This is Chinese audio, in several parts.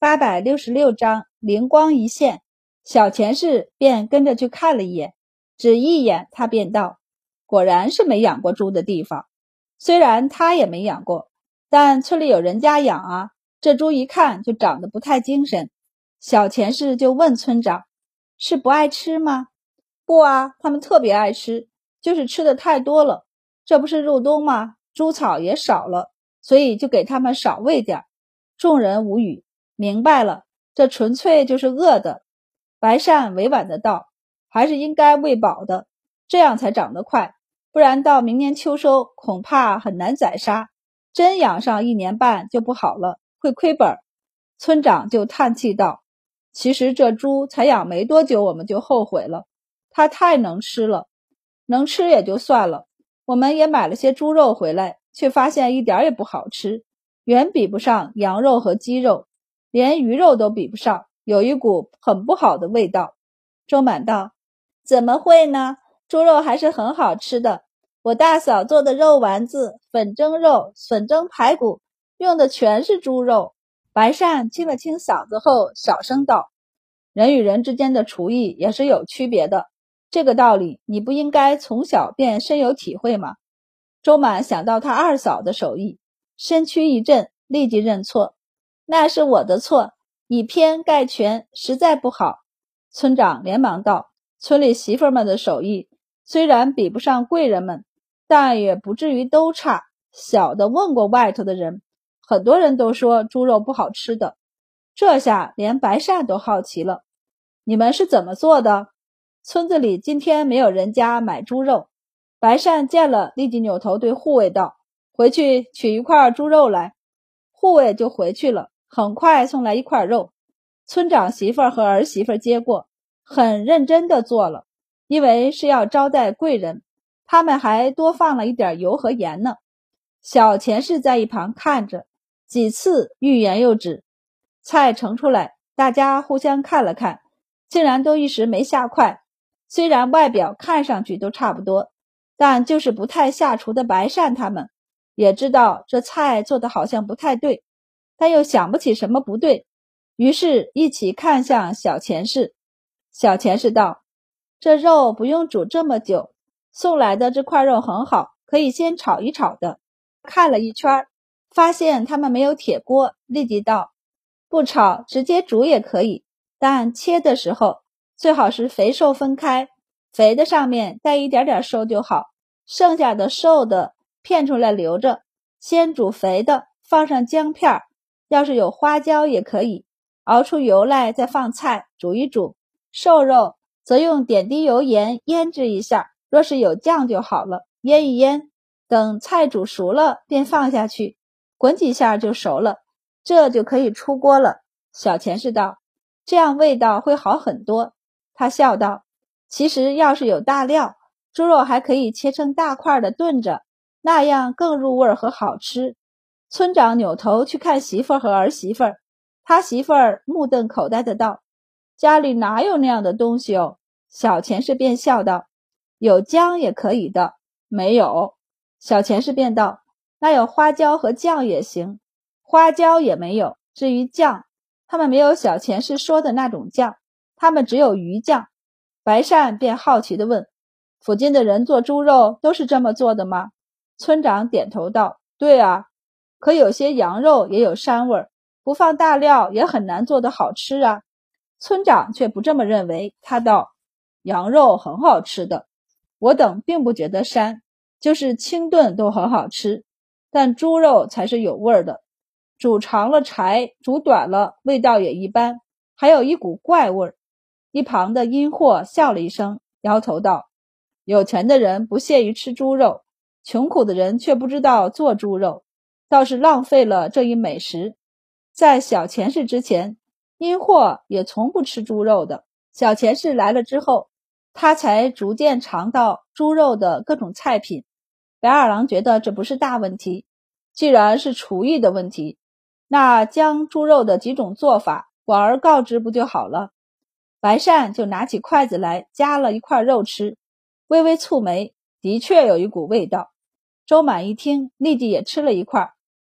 八百六十六章灵光一现，小钱氏便跟着去看了一眼，只一眼，他便道：“果然是没养过猪的地方。虽然他也没养过，但村里有人家养啊。这猪一看就长得不太精神。”小钱氏就问村长：“是不爱吃吗？”“不啊，他们特别爱吃，就是吃的太多了。这不是入冬吗？猪草也少了，所以就给他们少喂点。”众人无语。明白了，这纯粹就是饿的。白善委婉的道：“还是应该喂饱的，这样才长得快。不然到明年秋收，恐怕很难宰杀。真养上一年半就不好了，会亏本。”村长就叹气道：“其实这猪才养没多久，我们就后悔了。它太能吃了，能吃也就算了，我们也买了些猪肉回来，却发现一点也不好吃，远比不上羊肉和鸡肉。”连鱼肉都比不上，有一股很不好的味道。周满道：“怎么会呢？猪肉还是很好吃的。我大嫂做的肉丸子、粉蒸肉、笋蒸排骨，用的全是猪肉。”白善清了清嗓子后，小声道：“人与人之间的厨艺也是有区别的，这个道理你不应该从小便深有体会吗？”周满想到他二嫂的手艺，身躯一震，立即认错。那是我的错，以偏概全，实在不好。村长连忙道：“村里媳妇们的手艺虽然比不上贵人们，但也不至于都差。小的问过外头的人，很多人都说猪肉不好吃的。这下连白善都好奇了：你们是怎么做的？村子里今天没有人家买猪肉。白善见了，立即扭头对护卫道：‘回去取一块猪肉来。’护卫就回去了。”很快送来一块肉，村长媳妇儿和儿媳妇接过，很认真的做了，因为是要招待贵人，他们还多放了一点油和盐呢。小钱氏在一旁看着，几次欲言又止。菜盛出来，大家互相看了看，竟然都一时没下筷。虽然外表看上去都差不多，但就是不太下厨的白善他们也知道这菜做的好像不太对。但又想不起什么不对，于是一起看向小钱氏。小钱氏道：“这肉不用煮这么久，送来的这块肉很好，可以先炒一炒的。”看了一圈，发现他们没有铁锅，立即道：“不炒，直接煮也可以，但切的时候最好是肥瘦分开，肥的上面带一点点瘦就好，剩下的瘦的片出来留着，先煮肥的，放上姜片。”要是有花椒也可以熬出油来，再放菜煮一煮。瘦肉则用点滴油盐腌制一下。若是有酱就好了，腌一腌，等菜煮熟了便放下去，滚几下就熟了，这就可以出锅了。小钱氏道：“这样味道会好很多。”他笑道：“其实要是有大料，猪肉还可以切成大块的炖着，那样更入味儿和好吃。”村长扭头去看媳妇儿和儿媳妇儿，他媳妇儿目瞪口呆的道：“家里哪有那样的东西哦？”小钱氏便笑道：“有姜也可以的。”没有，小钱氏便道：“那有花椒和酱也行。”花椒也没有。至于酱，他们没有小钱氏说的那种酱，他们只有鱼酱。白善便好奇的问：“附近的人做猪肉都是这么做的吗？”村长点头道：“对啊。”可有些羊肉也有膻味儿，不放大料也很难做得好吃啊。村长却不这么认为，他道：“羊肉很好吃的，我等并不觉得膻，就是清炖都很好吃。但猪肉才是有味儿的，煮长了柴，煮短了味道也一般，还有一股怪味儿。”一旁的阴货笑了一声，摇头道：“有钱的人不屑于吃猪肉，穷苦的人却不知道做猪肉。”倒是浪费了这一美食。在小钱氏之前，阴货也从不吃猪肉的。小钱氏来了之后，他才逐渐尝到猪肉的各种菜品。白二郎觉得这不是大问题，既然是厨艺的问题，那将猪肉的几种做法广而告之不就好了？白善就拿起筷子来夹了一块肉吃，微微蹙眉，的确有一股味道。周满一听，立即也吃了一块。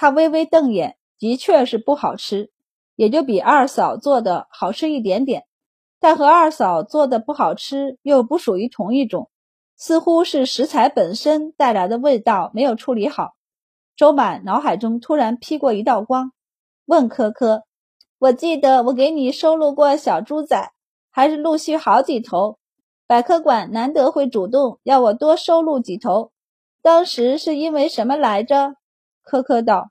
他微微瞪眼，的确是不好吃，也就比二嫂做的好吃一点点，但和二嫂做的不好吃又不属于同一种，似乎是食材本身带来的味道没有处理好。周满脑海中突然劈过一道光，问科科：“我记得我给你收录过小猪仔，还是陆续好几头？百科馆难得会主动要我多收录几头，当时是因为什么来着？”苛刻道：“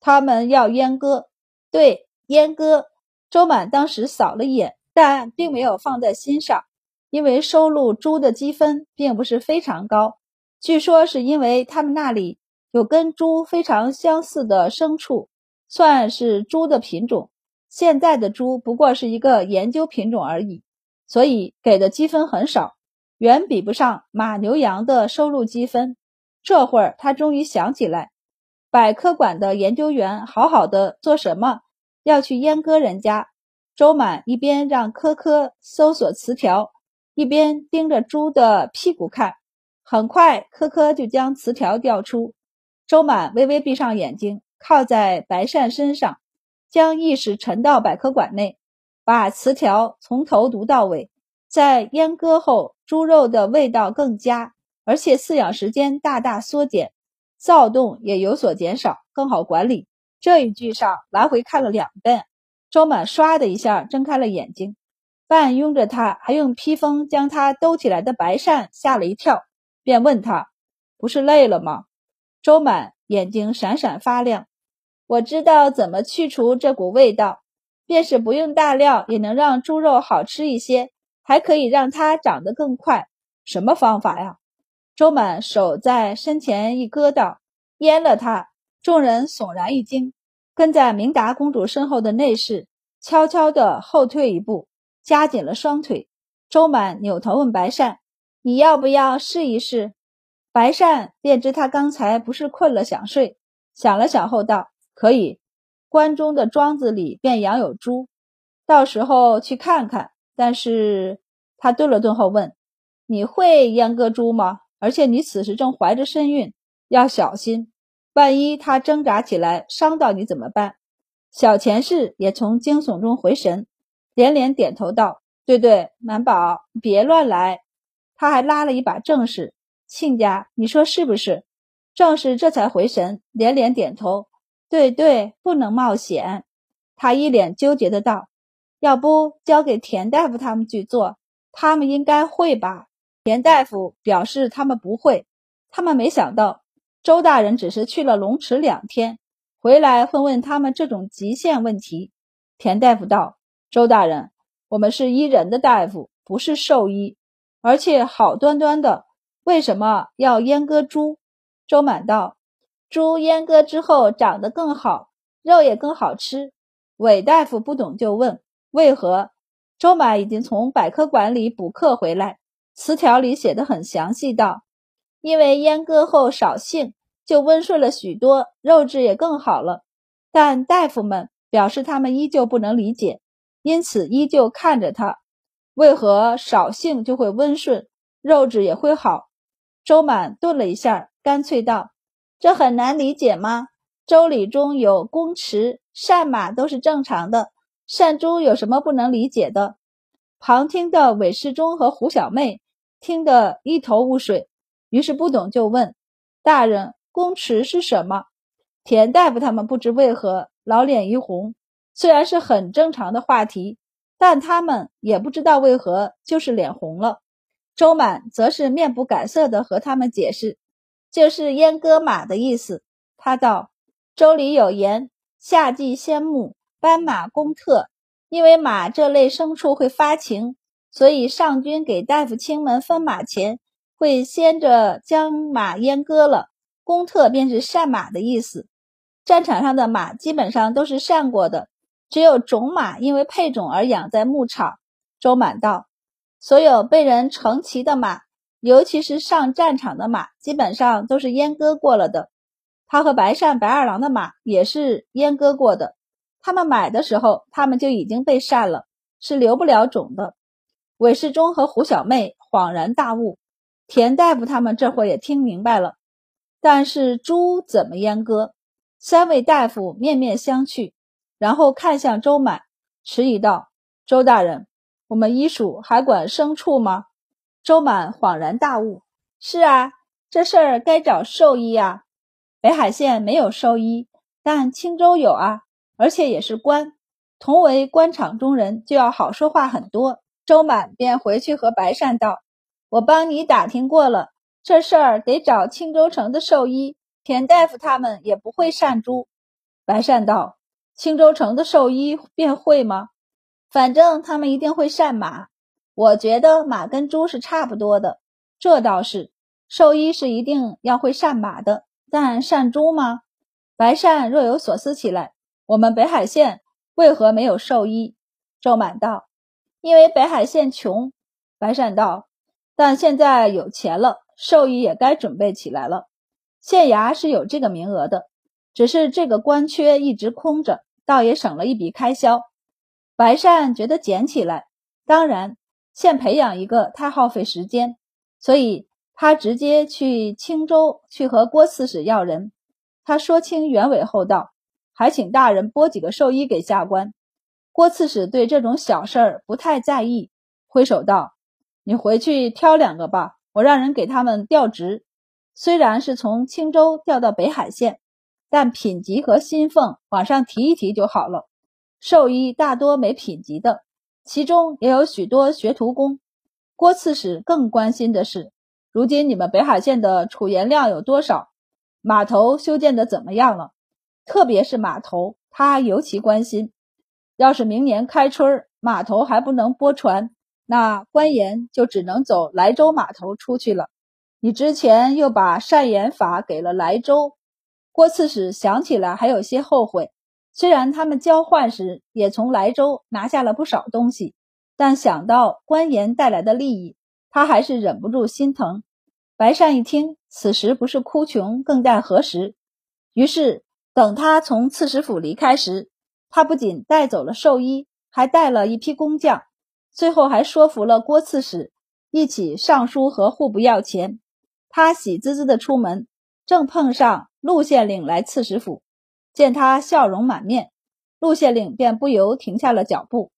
他们要阉割。”对。阉割，周满当时扫了一眼，但并没有放在心上，因为收录猪的积分并不是非常高。据说是因为他们那里有跟猪非常相似的牲畜，算是猪的品种。现在的猪不过是一个研究品种而已，所以给的积分很少，远比不上马、牛、羊的收入积分。这会儿他终于想起来，百科馆的研究员好好的做什么？要去阉割人家，周满一边让科科搜索词条，一边盯着猪的屁股看。很快，科科就将词条调出。周满微微闭上眼睛，靠在白善身上，将意识沉到百科馆内，把词条从头读到尾。在阉割后，猪肉的味道更佳，而且饲养时间大大缩减，躁动也有所减少，更好管理。这一句上来回看了两遍，周满唰的一下睁开了眼睛，半拥着他，还用披风将他兜起来的白扇吓了一跳，便问他：“不是累了吗？”周满眼睛闪闪发亮，我知道怎么去除这股味道，便是不用大料也能让猪肉好吃一些，还可以让它长得更快。什么方法呀？周满手在身前一搁道：“阉了他。”众人悚然一惊，跟在明达公主身后的内侍悄悄地后退一步，夹紧了双腿。周满扭头问白善：“你要不要试一试？”白善便知他刚才不是困了想睡，想了想后道：“可以。关中的庄子里便养有猪，到时候去看看。但是……”他顿了顿后问：“你会阉割猪吗？而且你此时正怀着身孕，要小心。”万一他挣扎起来伤到你怎么办？小钱氏也从惊悚中回神，连连点头道：“对对，满宝，别乱来。”他还拉了一把正氏：“亲家，你说是不是？”正氏这才回神，连连点头：“对对，不能冒险。”他一脸纠结的道：“要不交给田大夫他们去做？他们应该会吧？”田大夫表示他们不会，他们没想到。周大人只是去了龙池两天，回来会问他们这种极限问题。田大夫道：“周大人，我们是医人的大夫，不是兽医，而且好端端的，为什么要阉割猪？”周满道：“猪阉割之后长得更好，肉也更好吃。”韦大夫不懂就问：“为何？”周满已经从百科馆里补课回来，词条里写的很详细，道：“因为阉割后少性。”就温顺了许多，肉质也更好了。但大夫们表示，他们依旧不能理解，因此依旧看着他。为何少性就会温顺，肉质也会好？周满顿了一下，干脆道：“这很难理解吗？周礼中有公驰善马都是正常的，善猪有什么不能理解的？”旁听的韦世忠和胡小妹听得一头雾水，于是不懂就问大人。公池是什么？田大夫他们不知为何老脸一红，虽然是很正常的话题，但他们也不知道为何就是脸红了。周满则是面不改色的和他们解释，就是阉割马的意思。他道：“周礼有言，夏季先牧，斑马公特。因为马这类牲畜会发情，所以上军给大夫亲们分马前，会先着将马阉割了。”公特便是善马的意思，战场上的马基本上都是善过的，只有种马因为配种而养在牧场。周满道，所有被人乘骑的马，尤其是上战场的马，基本上都是阉割过了的。他和白善、白二郎的马也是阉割过的，他们买的时候，他们就已经被善了，是留不了种的。韦世忠和胡小妹恍然大悟，田大夫他们这会也听明白了。但是猪怎么阉割？三位大夫面面相觑。然后看向周满，迟疑道：“周大人，我们医署还管牲畜吗？”周满恍然大悟：“是啊，这事儿该找兽医啊。北海县没有兽医，但青州有啊，而且也是官，同为官场中人，就要好说话很多。”周满便回去和白善道：“我帮你打听过了，这事儿得找青州城的兽医，田大夫他们也不会善猪。”白善道。青州城的兽医便会吗？反正他们一定会善马。我觉得马跟猪是差不多的，这倒是。兽医是一定要会善马的，但善猪吗？白善若有所思起来。我们北海县为何没有兽医？周满道：因为北海县穷。白善道：但现在有钱了，兽医也该准备起来了。县衙是有这个名额的，只是这个官缺一直空着。倒也省了一笔开销，白善觉得捡起来。当然，现培养一个太耗费时间，所以他直接去青州去和郭刺史要人。他说清原委后道：“还请大人拨几个兽医给下官。”郭刺史对这种小事儿不太在意，挥手道：“你回去挑两个吧，我让人给他们调职。虽然是从青州调到北海县。”但品级和薪俸往上提一提就好了。兽医大多没品级的，其中也有许多学徒工。郭刺史更关心的是，如今你们北海县的储盐量有多少？码头修建的怎么样了？特别是码头，他尤其关心。要是明年开春码头还不能拨船，那官盐就只能走莱州码头出去了。你之前又把善盐法给了莱州。郭刺史想起来还有些后悔，虽然他们交换时也从莱州拿下了不少东西，但想到官盐带来的利益，他还是忍不住心疼。白善一听，此时不是哭穷，更待何时？于是等他从刺史府离开时，他不仅带走了兽医，还带了一批工匠，最后还说服了郭刺史一起上书和户部要钱。他喜滋滋的出门，正碰上。陆县令来刺史府，见他笑容满面，陆县令便不由停下了脚步。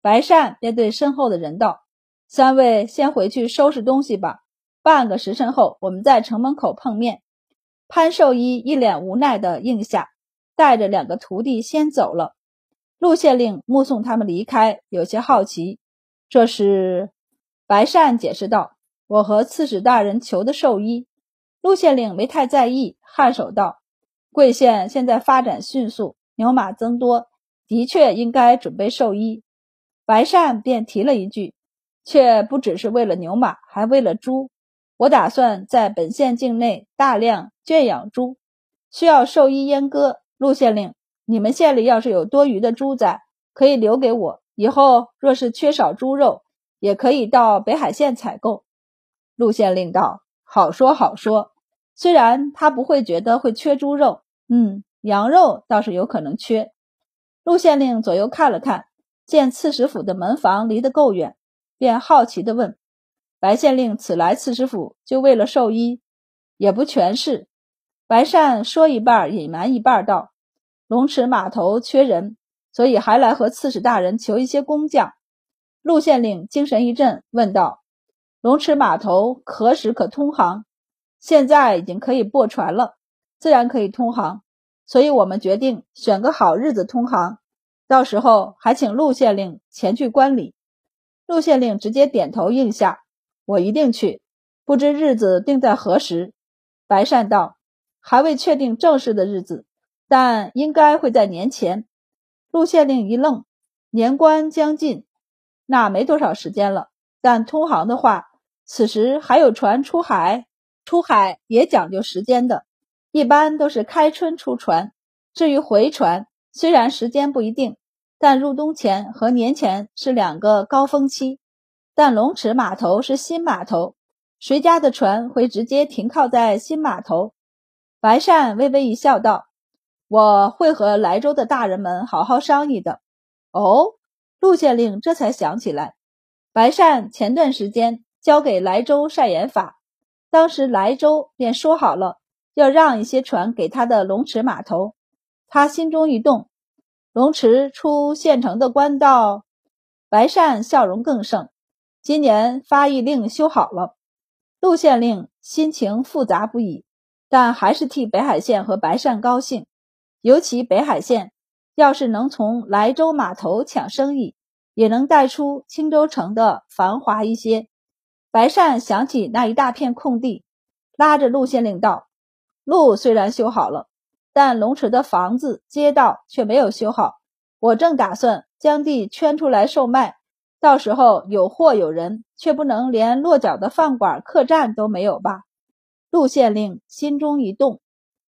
白善便对身后的人道：“三位先回去收拾东西吧，半个时辰后我们在城门口碰面。”潘寿一一脸无奈的应下，带着两个徒弟先走了。陆县令目送他们离开，有些好奇：“这是？”白善解释道：“我和刺史大人求的兽医。”陆县令没太在意，颔首道：“贵县现在发展迅速，牛马增多，的确应该准备兽医。”白善便提了一句：“却不只是为了牛马，还为了猪。我打算在本县境内大量圈养猪，需要兽医阉割。陆县令，你们县里要是有多余的猪仔，可以留给我。以后若是缺少猪肉，也可以到北海县采购。”陆县令道：“好说好说。”虽然他不会觉得会缺猪肉，嗯，羊肉倒是有可能缺。陆县令左右看了看，见刺史府的门房离得够远，便好奇地问：“白县令此来刺史府就为了兽医？”也不全是。白善说一半隐瞒一半道：“龙池码头缺人，所以还来和刺史大人求一些工匠。”陆县令精神一振，问道：“龙池码头何时可通航？”现在已经可以泊船了，自然可以通航，所以我们决定选个好日子通航，到时候还请陆县令前去观礼。陆县令直接点头应下，我一定去。不知日子定在何时？白善道还未确定正式的日子，但应该会在年前。陆县令一愣，年关将近，那没多少时间了。但通航的话，此时还有船出海。出海也讲究时间的，一般都是开春出船。至于回船，虽然时间不一定，但入冬前和年前是两个高峰期。但龙池码头是新码头，谁家的船会直接停靠在新码头？白善微微一笑，道：“我会和莱州的大人们好好商议的。”哦，陆县令这才想起来，白善前段时间交给莱州晒盐法。当时莱州便说好了，要让一些船给他的龙池码头。他心中一动，龙池出县城的官道，白善笑容更盛。今年发议令修好了，陆县令心情复杂不已，但还是替北海县和白善高兴。尤其北海县，要是能从莱州码头抢生意，也能带出青州城的繁华一些。白善想起那一大片空地，拉着陆县令道：“路虽然修好了，但龙池的房子、街道却没有修好。我正打算将地圈出来售卖，到时候有货有人，却不能连落脚的饭馆、客栈都没有吧？”陆县令心中一动。